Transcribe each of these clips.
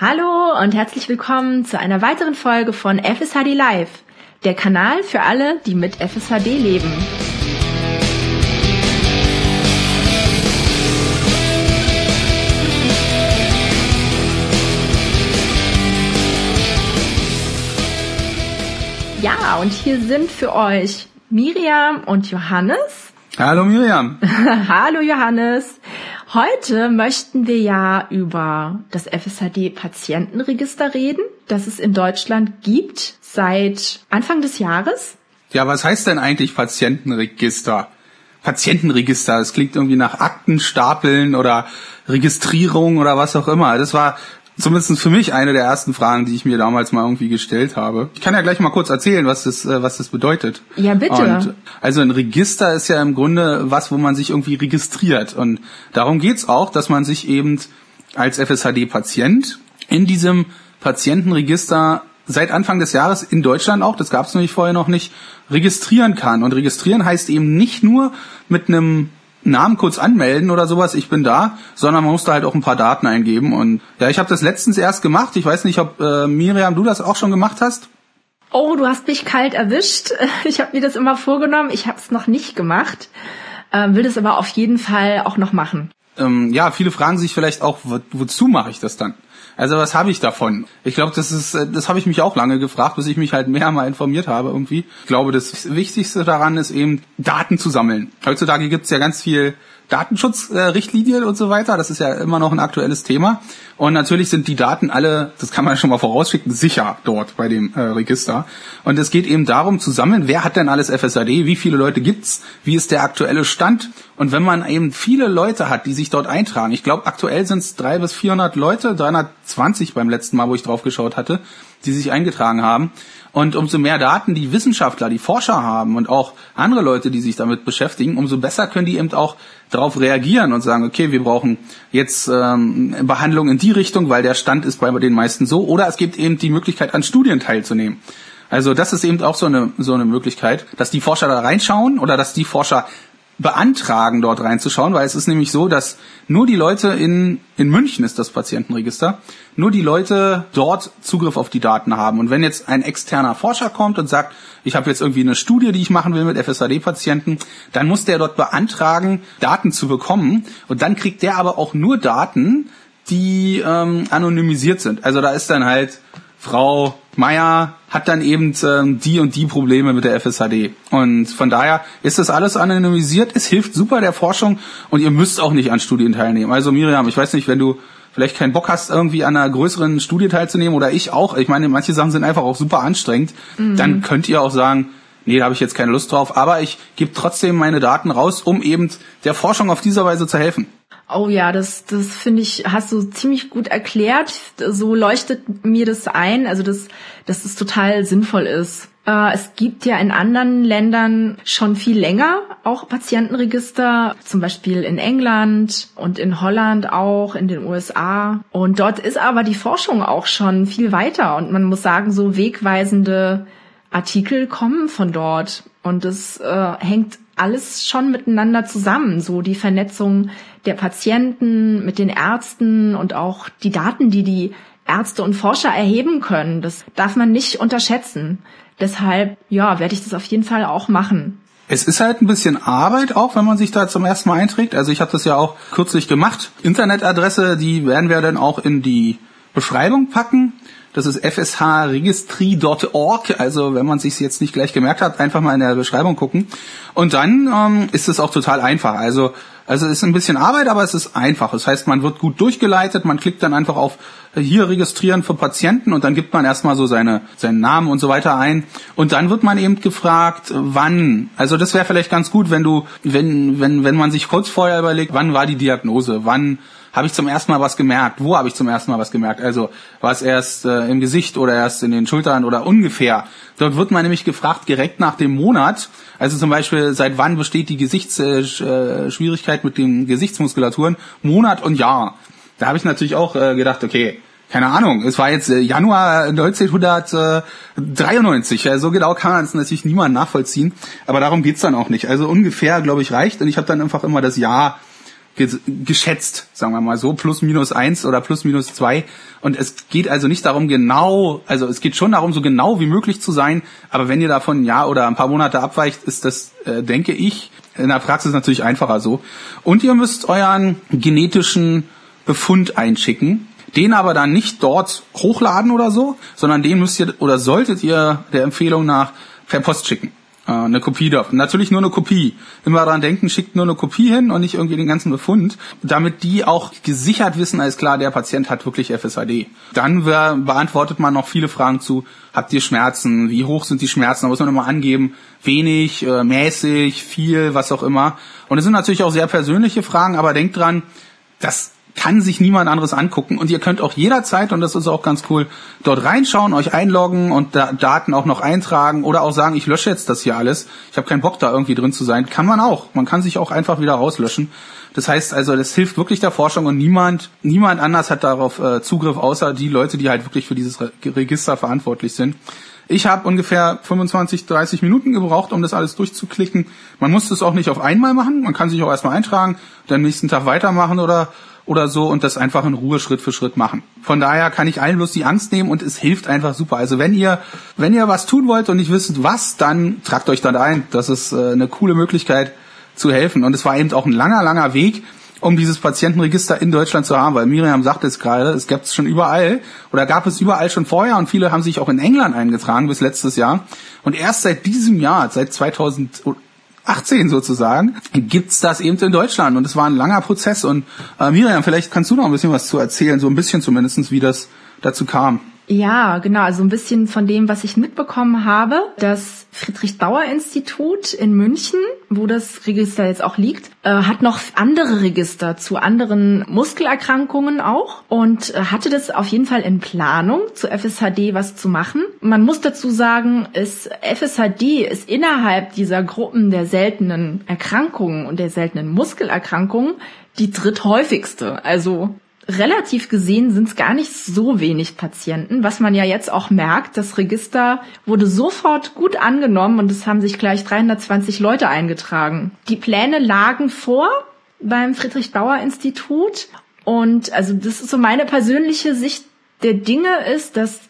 Hallo und herzlich willkommen zu einer weiteren Folge von FSHD Live, der Kanal für alle, die mit FSHD leben. Ja, und hier sind für euch Miriam und Johannes. Hallo Miriam. Hallo Johannes. Heute möchten wir ja über das FSHD-Patientenregister reden, das es in Deutschland gibt seit Anfang des Jahres. Ja, was heißt denn eigentlich Patientenregister? Patientenregister, es klingt irgendwie nach Aktenstapeln oder Registrierung oder was auch immer. Das war zumindest für mich eine der ersten Fragen, die ich mir damals mal irgendwie gestellt habe. Ich kann ja gleich mal kurz erzählen, was das, äh, was das bedeutet. Ja, bitte. Und also ein Register ist ja im Grunde was, wo man sich irgendwie registriert. Und darum geht's auch, dass man sich eben als FSHD-Patient in diesem Patientenregister seit Anfang des Jahres in Deutschland auch, das gab es nämlich vorher noch nicht, registrieren kann. Und registrieren heißt eben nicht nur mit einem Namen kurz anmelden oder sowas, ich bin da, sondern man muss da halt auch ein paar Daten eingeben. Und ja, ich habe das letztens erst gemacht. Ich weiß nicht, ob äh, Miriam, du das auch schon gemacht hast. Oh, du hast mich kalt erwischt. Ich habe mir das immer vorgenommen. Ich habe es noch nicht gemacht, äh, will das aber auf jeden Fall auch noch machen. Ähm, ja, viele fragen sich vielleicht auch, wo, wozu mache ich das dann? Also was habe ich davon? Ich glaube, das ist, äh, das habe ich mich auch lange gefragt, bis ich mich halt mehr mal informiert habe irgendwie. Ich glaube, das Wichtigste daran ist eben Daten zu sammeln. Heutzutage gibt's ja ganz viel Datenschutzrichtlinien und so weiter. Das ist ja immer noch ein aktuelles Thema. Und natürlich sind die Daten alle, das kann man schon mal vorausschicken, sicher dort bei dem äh, Register. Und es geht eben darum zu sammeln, wer hat denn alles FSAD, wie viele Leute gibt's, wie ist der aktuelle Stand. Und wenn man eben viele Leute hat, die sich dort eintragen, ich glaube aktuell sind es drei bis vierhundert Leute, 320 beim letzten Mal, wo ich drauf geschaut hatte, die sich eingetragen haben. Und umso mehr Daten die Wissenschaftler, die Forscher haben und auch andere Leute, die sich damit beschäftigen, umso besser können die eben auch darauf reagieren und sagen, okay, wir brauchen jetzt ähm, Behandlung in die Richtung, weil der Stand ist bei den meisten so. Oder es gibt eben die Möglichkeit, an Studien teilzunehmen. Also das ist eben auch so eine, so eine Möglichkeit, dass die Forscher da reinschauen oder dass die Forscher beantragen, dort reinzuschauen, weil es ist nämlich so, dass nur die Leute in, in München ist das Patientenregister, nur die Leute dort Zugriff auf die Daten haben. Und wenn jetzt ein externer Forscher kommt und sagt, ich habe jetzt irgendwie eine Studie, die ich machen will mit FSAD-Patienten, dann muss der dort beantragen, Daten zu bekommen. Und dann kriegt der aber auch nur Daten, die ähm, anonymisiert sind. Also da ist dann halt Frau Meier hat dann eben ähm, die und die Probleme mit der FSHD. Und von daher ist das alles anonymisiert. Es hilft super der Forschung und ihr müsst auch nicht an Studien teilnehmen. Also Miriam, ich weiß nicht, wenn du vielleicht keinen Bock hast, irgendwie an einer größeren Studie teilzunehmen oder ich auch. Ich meine, manche Sachen sind einfach auch super anstrengend. Mhm. Dann könnt ihr auch sagen, nee, da habe ich jetzt keine Lust drauf. Aber ich gebe trotzdem meine Daten raus, um eben der Forschung auf dieser Weise zu helfen. Oh ja, das, das finde ich, hast du ziemlich gut erklärt. So leuchtet mir das ein, also dass, dass das total sinnvoll ist. Äh, es gibt ja in anderen Ländern schon viel länger auch Patientenregister, zum Beispiel in England und in Holland auch, in den USA. Und dort ist aber die Forschung auch schon viel weiter und man muss sagen, so wegweisende Artikel kommen von dort. Und es äh, hängt alles schon miteinander zusammen, so die Vernetzung der Patienten mit den Ärzten und auch die Daten, die die Ärzte und Forscher erheben können. Das darf man nicht unterschätzen. Deshalb, ja, werde ich das auf jeden Fall auch machen. Es ist halt ein bisschen Arbeit auch, wenn man sich da zum ersten Mal einträgt. Also ich habe das ja auch kürzlich gemacht. Internetadresse, die werden wir dann auch in die Beschreibung packen. Das ist fshregistry.org. Also wenn man sich jetzt nicht gleich gemerkt hat, einfach mal in der Beschreibung gucken. Und dann ähm, ist es auch total einfach. Also also es ist ein bisschen Arbeit, aber es ist einfach. Das heißt, man wird gut durchgeleitet, man klickt dann einfach auf äh, hier registrieren für Patienten und dann gibt man erstmal so seine, seinen Namen und so weiter ein. Und dann wird man eben gefragt, wann. Also das wäre vielleicht ganz gut, wenn du, wenn, wenn, wenn man sich kurz vorher überlegt, wann war die Diagnose, wann habe ich zum ersten Mal was gemerkt? Wo habe ich zum ersten Mal was gemerkt? Also war es erst äh, im Gesicht oder erst in den Schultern oder ungefähr? Dort wird man nämlich gefragt direkt nach dem Monat. Also zum Beispiel seit wann besteht die Gesichtsschwierigkeit äh, mit den Gesichtsmuskulaturen? Monat und Jahr. Da habe ich natürlich auch äh, gedacht, okay, keine Ahnung, es war jetzt äh, Januar 1993, also so genau kann man es natürlich niemand nachvollziehen, aber darum geht's dann auch nicht. Also ungefähr, glaube ich, reicht und ich habe dann einfach immer das Jahr geschätzt, sagen wir mal so, plus minus eins oder plus minus zwei. Und es geht also nicht darum genau, also es geht schon darum, so genau wie möglich zu sein, aber wenn ihr davon ein Jahr oder ein paar Monate abweicht, ist das, äh, denke ich, in der Praxis natürlich einfacher so. Und ihr müsst euren genetischen Befund einschicken, den aber dann nicht dort hochladen oder so, sondern den müsst ihr oder solltet ihr der Empfehlung nach per Post schicken. Äh, eine Kopie davon. Natürlich nur eine Kopie. Immer daran denken, schickt nur eine Kopie hin und nicht irgendwie den ganzen Befund, damit die auch gesichert wissen, alles klar, der Patient hat wirklich FSAD. Dann beantwortet man noch viele Fragen zu, habt ihr Schmerzen, wie hoch sind die Schmerzen, da muss man immer angeben, wenig, äh, mäßig, viel, was auch immer. Und es sind natürlich auch sehr persönliche Fragen, aber denkt dran, dass kann sich niemand anderes angucken und ihr könnt auch jederzeit, und das ist auch ganz cool, dort reinschauen, euch einloggen und da Daten auch noch eintragen oder auch sagen, ich lösche jetzt das hier alles, ich habe keinen Bock da irgendwie drin zu sein, kann man auch. Man kann sich auch einfach wieder rauslöschen. Das heißt also, das hilft wirklich der Forschung und niemand, niemand anders hat darauf äh, Zugriff, außer die Leute, die halt wirklich für dieses Re Register verantwortlich sind. Ich habe ungefähr 25, 30 Minuten gebraucht, um das alles durchzuklicken. Man muss das auch nicht auf einmal machen. Man kann sich auch erstmal eintragen, dann nächsten Tag weitermachen oder oder so und das einfach in Ruhe Schritt für Schritt machen. Von daher kann ich allen bloß die Angst nehmen und es hilft einfach super. Also wenn ihr, wenn ihr was tun wollt und nicht wisst was, dann tragt euch dann ein. Das ist äh, eine coole Möglichkeit zu helfen. Und es war eben auch ein langer, langer Weg, um dieses Patientenregister in Deutschland zu haben, weil Miriam sagt es gerade, es gab es schon überall oder gab es überall schon vorher und viele haben sich auch in England eingetragen bis letztes Jahr. Und erst seit diesem Jahr, seit 2000 18 sozusagen, gibt's das eben in Deutschland. Und es war ein langer Prozess. Und äh, Miriam, vielleicht kannst du noch ein bisschen was zu erzählen, so ein bisschen zumindestens, wie das dazu kam. Ja, genau. Also ein bisschen von dem, was ich mitbekommen habe. Das Friedrich-Bauer-Institut in München, wo das Register jetzt auch liegt, äh, hat noch andere Register zu anderen Muskelerkrankungen auch und äh, hatte das auf jeden Fall in Planung, zu FSHD was zu machen. Man muss dazu sagen, ist, FSHD ist innerhalb dieser Gruppen der seltenen Erkrankungen und der seltenen Muskelerkrankungen die dritthäufigste. Also relativ gesehen sind es gar nicht so wenig Patienten, was man ja jetzt auch merkt. Das Register wurde sofort gut angenommen und es haben sich gleich 320 Leute eingetragen. Die Pläne lagen vor beim Friedrich Bauer Institut und also das ist so meine persönliche Sicht der Dinge ist, dass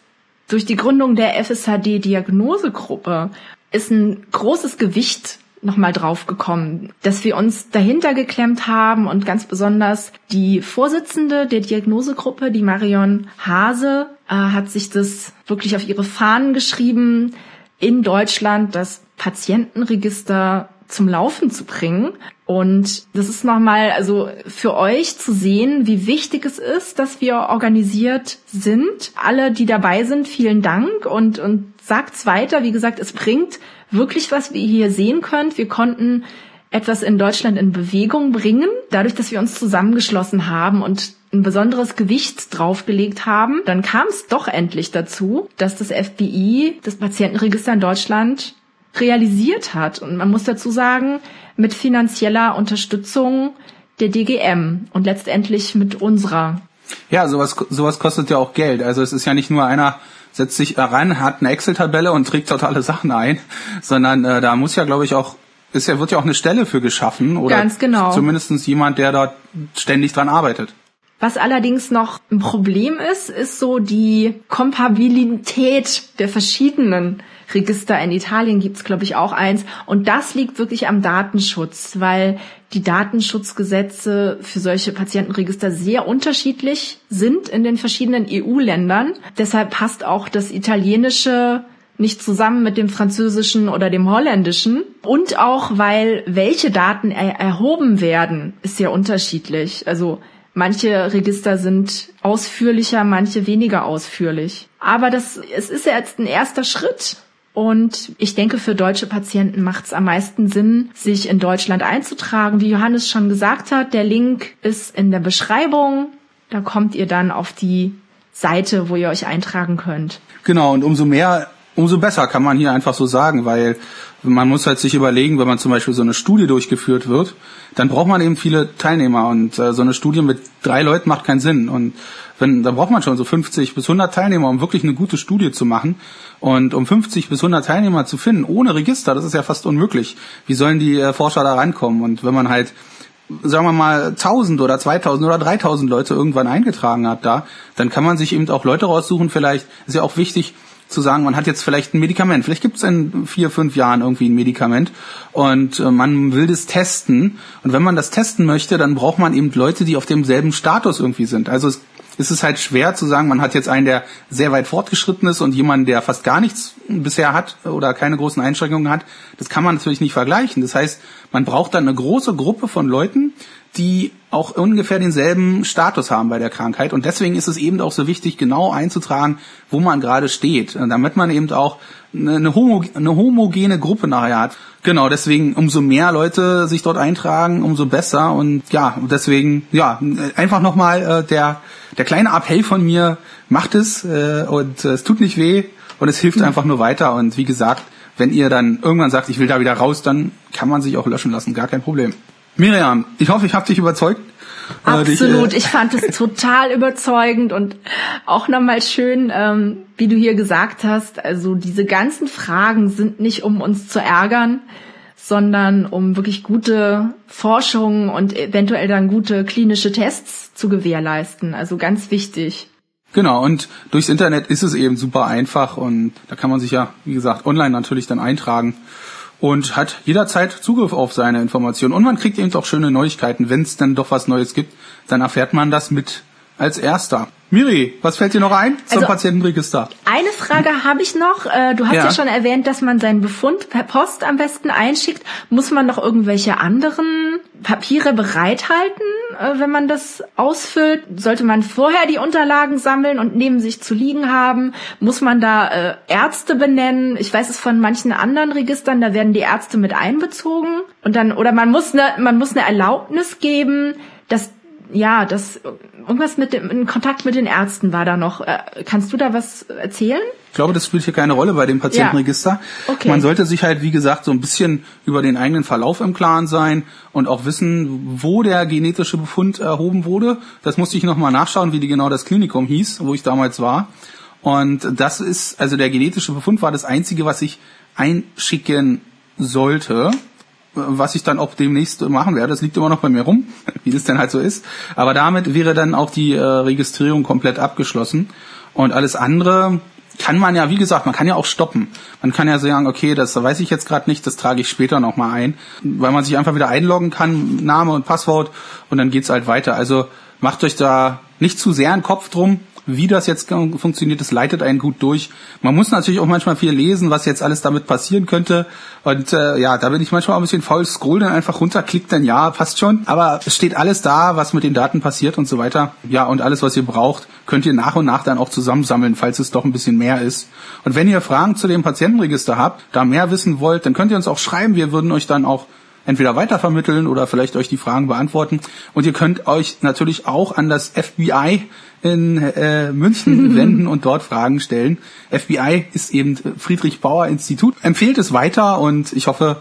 durch die Gründung der FSHD Diagnosegruppe ist ein großes Gewicht nochmal drauf gekommen, dass wir uns dahinter geklemmt haben und ganz besonders die Vorsitzende der Diagnosegruppe, die Marion Hase, äh, hat sich das wirklich auf ihre Fahnen geschrieben, in Deutschland das Patientenregister zum Laufen zu bringen. Und das ist nochmal, also für euch zu sehen, wie wichtig es ist, dass wir organisiert sind. Alle, die dabei sind, vielen Dank und, und sagt's weiter. Wie gesagt, es bringt wirklich was, wie ihr hier sehen könnt. Wir konnten etwas in Deutschland in Bewegung bringen, dadurch, dass wir uns zusammengeschlossen haben und ein besonderes Gewicht draufgelegt haben, dann kam es doch endlich dazu, dass das FBI das Patientenregister in Deutschland realisiert hat. Und man muss dazu sagen, mit finanzieller Unterstützung der DGM und letztendlich mit unserer. Ja, sowas, sowas kostet ja auch Geld. Also es ist ja nicht nur einer setzt sich rein, hat eine Excel-Tabelle und trägt totale Sachen ein, sondern äh, da muss ja, glaube ich, auch ist ja wird ja auch eine Stelle für geschaffen oder Ganz genau. zumindestens jemand, der dort ständig dran arbeitet. Was allerdings noch ein Problem ist, ist so die Kompabilität der verschiedenen Register. In Italien gibt's glaube ich, auch eins. Und das liegt wirklich am Datenschutz, weil die Datenschutzgesetze für solche Patientenregister sehr unterschiedlich sind in den verschiedenen EU-Ländern. Deshalb passt auch das italienische nicht zusammen mit dem französischen oder dem holländischen. Und auch, weil welche Daten er erhoben werden, ist sehr unterschiedlich. Also Manche Register sind ausführlicher, manche weniger ausführlich. Aber das, es ist ja jetzt ein erster Schritt. Und ich denke, für deutsche Patienten macht es am meisten Sinn, sich in Deutschland einzutragen. Wie Johannes schon gesagt hat, der Link ist in der Beschreibung. Da kommt ihr dann auf die Seite, wo ihr euch eintragen könnt. Genau, und umso mehr, umso besser kann man hier einfach so sagen, weil man muss halt sich überlegen, wenn man zum Beispiel so eine Studie durchgeführt wird, dann braucht man eben viele Teilnehmer und äh, so eine Studie mit drei Leuten macht keinen Sinn und wenn, da braucht man schon so 50 bis 100 Teilnehmer, um wirklich eine gute Studie zu machen und um 50 bis 100 Teilnehmer zu finden ohne Register, das ist ja fast unmöglich. Wie sollen die äh, Forscher da rankommen? Und wenn man halt sagen wir mal 1000 oder 2000 oder 3000 Leute irgendwann eingetragen hat da, dann kann man sich eben auch Leute raussuchen. Vielleicht ist ja auch wichtig zu sagen, man hat jetzt vielleicht ein Medikament. Vielleicht gibt es in vier, fünf Jahren irgendwie ein Medikament und äh, man will das testen. Und wenn man das testen möchte, dann braucht man eben Leute, die auf demselben Status irgendwie sind. Also es ist es halt schwer zu sagen, man hat jetzt einen, der sehr weit fortgeschritten ist und jemanden, der fast gar nichts bisher hat oder keine großen Einschränkungen hat. Das kann man natürlich nicht vergleichen. Das heißt, man braucht dann eine große Gruppe von Leuten, die auch ungefähr denselben Status haben bei der Krankheit. Und deswegen ist es eben auch so wichtig, genau einzutragen, wo man gerade steht, damit man eben auch eine, homo, eine homogene Gruppe nachher hat. Genau, deswegen umso mehr Leute sich dort eintragen, umso besser. Und ja, deswegen, ja, einfach nochmal äh, der, der kleine Appell von mir, macht es äh, und äh, es tut nicht weh und es hilft einfach nur weiter. Und wie gesagt, wenn ihr dann irgendwann sagt, ich will da wieder raus, dann kann man sich auch löschen lassen, gar kein Problem. Miriam, ich hoffe, ich habe dich überzeugt. Absolut, ich fand es total überzeugend und auch nochmal schön, ähm, wie du hier gesagt hast, also diese ganzen Fragen sind nicht, um uns zu ärgern, sondern um wirklich gute Forschung und eventuell dann gute klinische Tests zu gewährleisten. Also ganz wichtig. Genau, und durchs Internet ist es eben super einfach und da kann man sich ja, wie gesagt, online natürlich dann eintragen und hat jederzeit Zugriff auf seine Informationen. Und man kriegt eben auch schöne Neuigkeiten. Wenn es dann doch was Neues gibt, dann erfährt man das mit als erster. Miri, was fällt dir noch ein zum also, Patientenregister? Eine Frage habe ich noch. Äh, du hast ja. ja. schon erwähnt, dass man seinen Befund per Post am besten einschickt. Muss man noch irgendwelche anderen Papiere bereithalten, äh, wenn man das ausfüllt? Sollte man vorher die Unterlagen sammeln und neben sich zu liegen haben? Muss man da äh, Ärzte benennen? Ich weiß es von manchen anderen Registern, da werden die Ärzte mit einbezogen und dann oder man muss eine man muss eine Erlaubnis geben, dass ja, das irgendwas mit dem in Kontakt mit den Ärzten war da noch. Äh, kannst du da was erzählen? Ich glaube, das spielt hier keine Rolle bei dem Patientenregister. Ja. Okay. Man sollte sich halt, wie gesagt, so ein bisschen über den eigenen Verlauf im Klaren sein und auch wissen, wo der genetische Befund erhoben wurde. Das musste ich nochmal nachschauen, wie die genau das Klinikum hieß, wo ich damals war. Und das ist, also der genetische Befund war das einzige, was ich einschicken sollte was ich dann auch demnächst machen werde. Das liegt immer noch bei mir rum, wie das denn halt so ist. Aber damit wäre dann auch die äh, Registrierung komplett abgeschlossen. Und alles andere kann man ja, wie gesagt, man kann ja auch stoppen. Man kann ja sagen, okay, das weiß ich jetzt gerade nicht, das trage ich später nochmal ein, weil man sich einfach wieder einloggen kann, Name und Passwort und dann geht's halt weiter. Also macht euch da nicht zu sehr einen Kopf drum wie das jetzt funktioniert, das leitet einen gut durch. Man muss natürlich auch manchmal viel lesen, was jetzt alles damit passieren könnte. Und äh, ja, da bin ich manchmal auch ein bisschen faul, scroll dann einfach runter, klickt dann ja, passt schon. Aber es steht alles da, was mit den Daten passiert und so weiter. Ja, und alles, was ihr braucht, könnt ihr nach und nach dann auch zusammensammeln, falls es doch ein bisschen mehr ist. Und wenn ihr Fragen zu dem Patientenregister habt, da mehr wissen wollt, dann könnt ihr uns auch schreiben. Wir würden euch dann auch entweder weitervermitteln oder vielleicht euch die Fragen beantworten. Und ihr könnt euch natürlich auch an das FBI in äh, München wenden und dort Fragen stellen. FBI ist eben Friedrich Bauer Institut. Empfehlt es weiter und ich hoffe,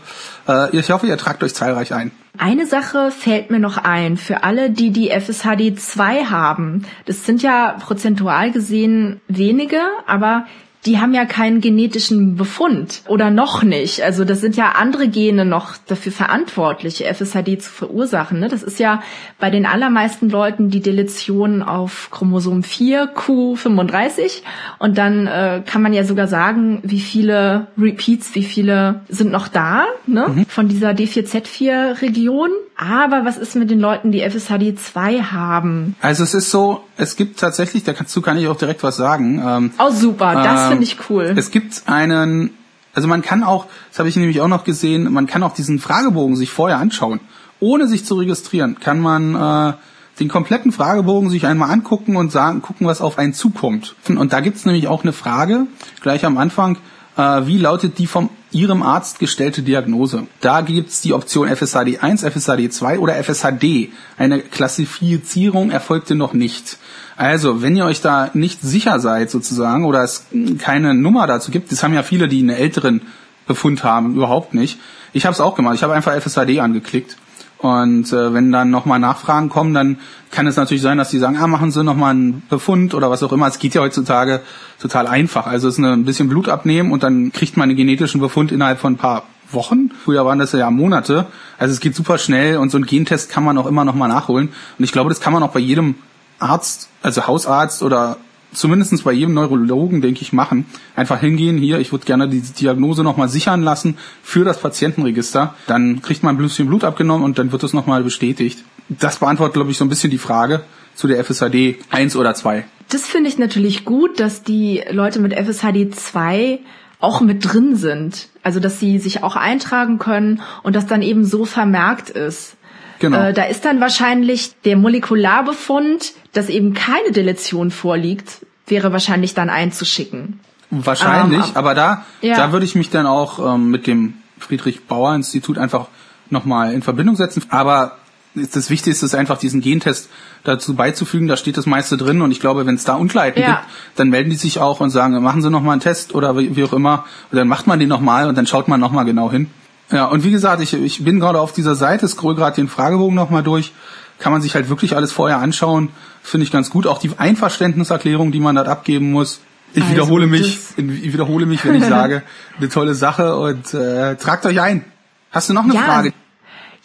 äh, ich hoffe, ihr tragt euch zahlreich ein. Eine Sache fällt mir noch ein für alle, die die FSHD 2 haben. Das sind ja prozentual gesehen wenige, aber die haben ja keinen genetischen Befund oder noch nicht. Also das sind ja andere Gene noch dafür verantwortlich, FSHD zu verursachen. Ne? Das ist ja bei den allermeisten Leuten die Deletion auf Chromosom 4 Q35 und dann äh, kann man ja sogar sagen, wie viele Repeats, wie viele sind noch da ne? Mhm. von dieser D4Z4-Region. Aber was ist mit den Leuten, die FSHD 2 haben? Also es ist so, es gibt tatsächlich, dazu kann ich auch direkt was sagen. Ähm, oh super, das ähm, finde ich cool. Es gibt einen, also man kann auch, das habe ich nämlich auch noch gesehen, man kann auch diesen Fragebogen sich vorher anschauen. Ohne sich zu registrieren, kann man äh, den kompletten Fragebogen sich einmal angucken und sagen, gucken, was auf einen zukommt. Und da gibt's nämlich auch eine Frage, gleich am Anfang, äh, wie lautet die vom Ihrem Arzt gestellte Diagnose. Da gibt's die Option FSHD 1, FSHD 2 oder FSHD. Eine Klassifizierung erfolgte noch nicht. Also, wenn ihr euch da nicht sicher seid sozusagen oder es keine Nummer dazu gibt, das haben ja viele, die einen älteren Befund haben, überhaupt nicht. Ich habe es auch gemacht. Ich habe einfach FSHD angeklickt und äh, wenn dann nochmal Nachfragen kommen, dann kann es natürlich sein, dass die sagen, ah, machen Sie nochmal einen Befund oder was auch immer. Es geht ja heutzutage total einfach. Also es ist eine, ein bisschen Blut abnehmen und dann kriegt man einen genetischen Befund innerhalb von ein paar Wochen. Früher waren das ja Monate. Also es geht super schnell und so ein Gentest kann man auch immer noch mal nachholen. Und ich glaube, das kann man auch bei jedem Arzt, also Hausarzt oder zumindestens bei jedem Neurologen, denke ich, machen. Einfach hingehen, hier, ich würde gerne die Diagnose nochmal sichern lassen für das Patientenregister. Dann kriegt man ein bisschen Blut abgenommen und dann wird es nochmal bestätigt. Das beantwortet, glaube ich, so ein bisschen die Frage zu der FSHD 1 oder 2. Das finde ich natürlich gut, dass die Leute mit FSHD 2 auch mit drin sind. Also dass sie sich auch eintragen können und das dann eben so vermerkt ist. Genau. Äh, da ist dann wahrscheinlich der Molekularbefund, dass eben keine Deletion vorliegt, wäre wahrscheinlich dann einzuschicken. Wahrscheinlich, ähm, aber da, ja. da würde ich mich dann auch ähm, mit dem Friedrich Bauer Institut einfach nochmal in Verbindung setzen. Aber das Wichtigste ist einfach diesen Gentest dazu beizufügen, da steht das meiste drin und ich glaube, wenn es da Unklarheiten ja. gibt, dann melden die sich auch und sagen, machen Sie nochmal einen Test oder wie, wie auch immer und dann macht man den nochmal und dann schaut man nochmal genau hin. Ja, und wie gesagt, ich, ich bin gerade auf dieser Seite, scroll gerade den Fragebogen nochmal durch, kann man sich halt wirklich alles vorher anschauen, finde ich ganz gut, auch die Einverständniserklärung, die man dort abgeben muss. Ich also wiederhole mich, ich wiederhole mich, wenn ich sage, eine tolle Sache und äh, tragt euch ein. Hast du noch eine ja. Frage?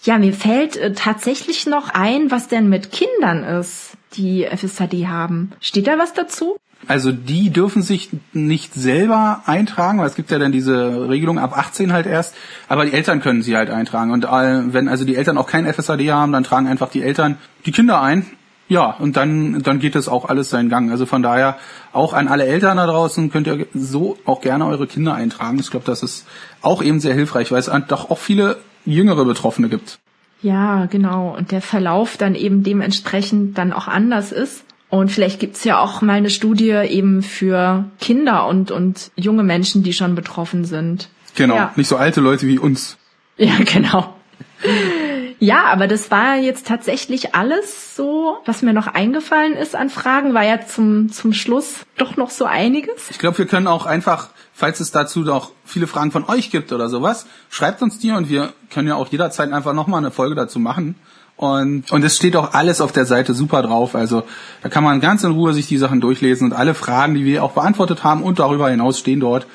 Ja, mir fällt äh, tatsächlich noch ein, was denn mit Kindern ist, die FSHD haben. Steht da was dazu? Also die dürfen sich nicht selber eintragen, weil es gibt ja dann diese Regelung ab 18 halt erst, aber die Eltern können sie halt eintragen. Und wenn also die Eltern auch kein FSHD haben, dann tragen einfach die Eltern die Kinder ein. Ja, und dann, dann geht das auch alles seinen Gang. Also von daher auch an alle Eltern da draußen könnt ihr so auch gerne eure Kinder eintragen. Ich glaube, das ist auch eben sehr hilfreich, weil es doch auch viele jüngere Betroffene gibt. Ja, genau. Und der Verlauf dann eben dementsprechend dann auch anders ist. Und vielleicht gibt's ja auch mal eine Studie eben für Kinder und, und junge Menschen, die schon betroffen sind. Genau, ja. nicht so alte Leute wie uns. Ja, genau. Ja, aber das war jetzt tatsächlich alles so, was mir noch eingefallen ist an Fragen, war ja zum, zum Schluss doch noch so einiges. Ich glaube, wir können auch einfach falls es dazu noch viele Fragen von euch gibt oder sowas, schreibt uns die und wir können ja auch jederzeit einfach nochmal eine Folge dazu machen. Und, und es steht auch alles auf der Seite super drauf. Also da kann man ganz in Ruhe sich die Sachen durchlesen und alle Fragen, die wir auch beantwortet haben und darüber hinaus stehen dort.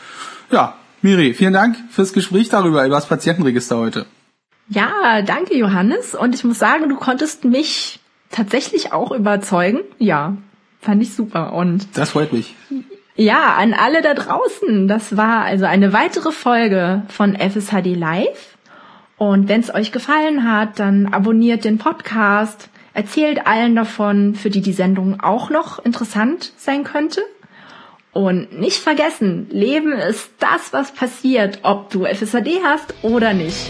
Ja, Miri, vielen Dank fürs Gespräch darüber, über das Patientenregister heute. Ja, danke Johannes. Und ich muss sagen, du konntest mich tatsächlich auch überzeugen. Ja, fand ich super. Und das freut mich. Ja, an alle da draußen. Das war also eine weitere Folge von FSHD Live. Und wenn es euch gefallen hat, dann abonniert den Podcast, erzählt allen davon, für die die Sendung auch noch interessant sein könnte. Und nicht vergessen, Leben ist das, was passiert, ob du FSHD hast oder nicht.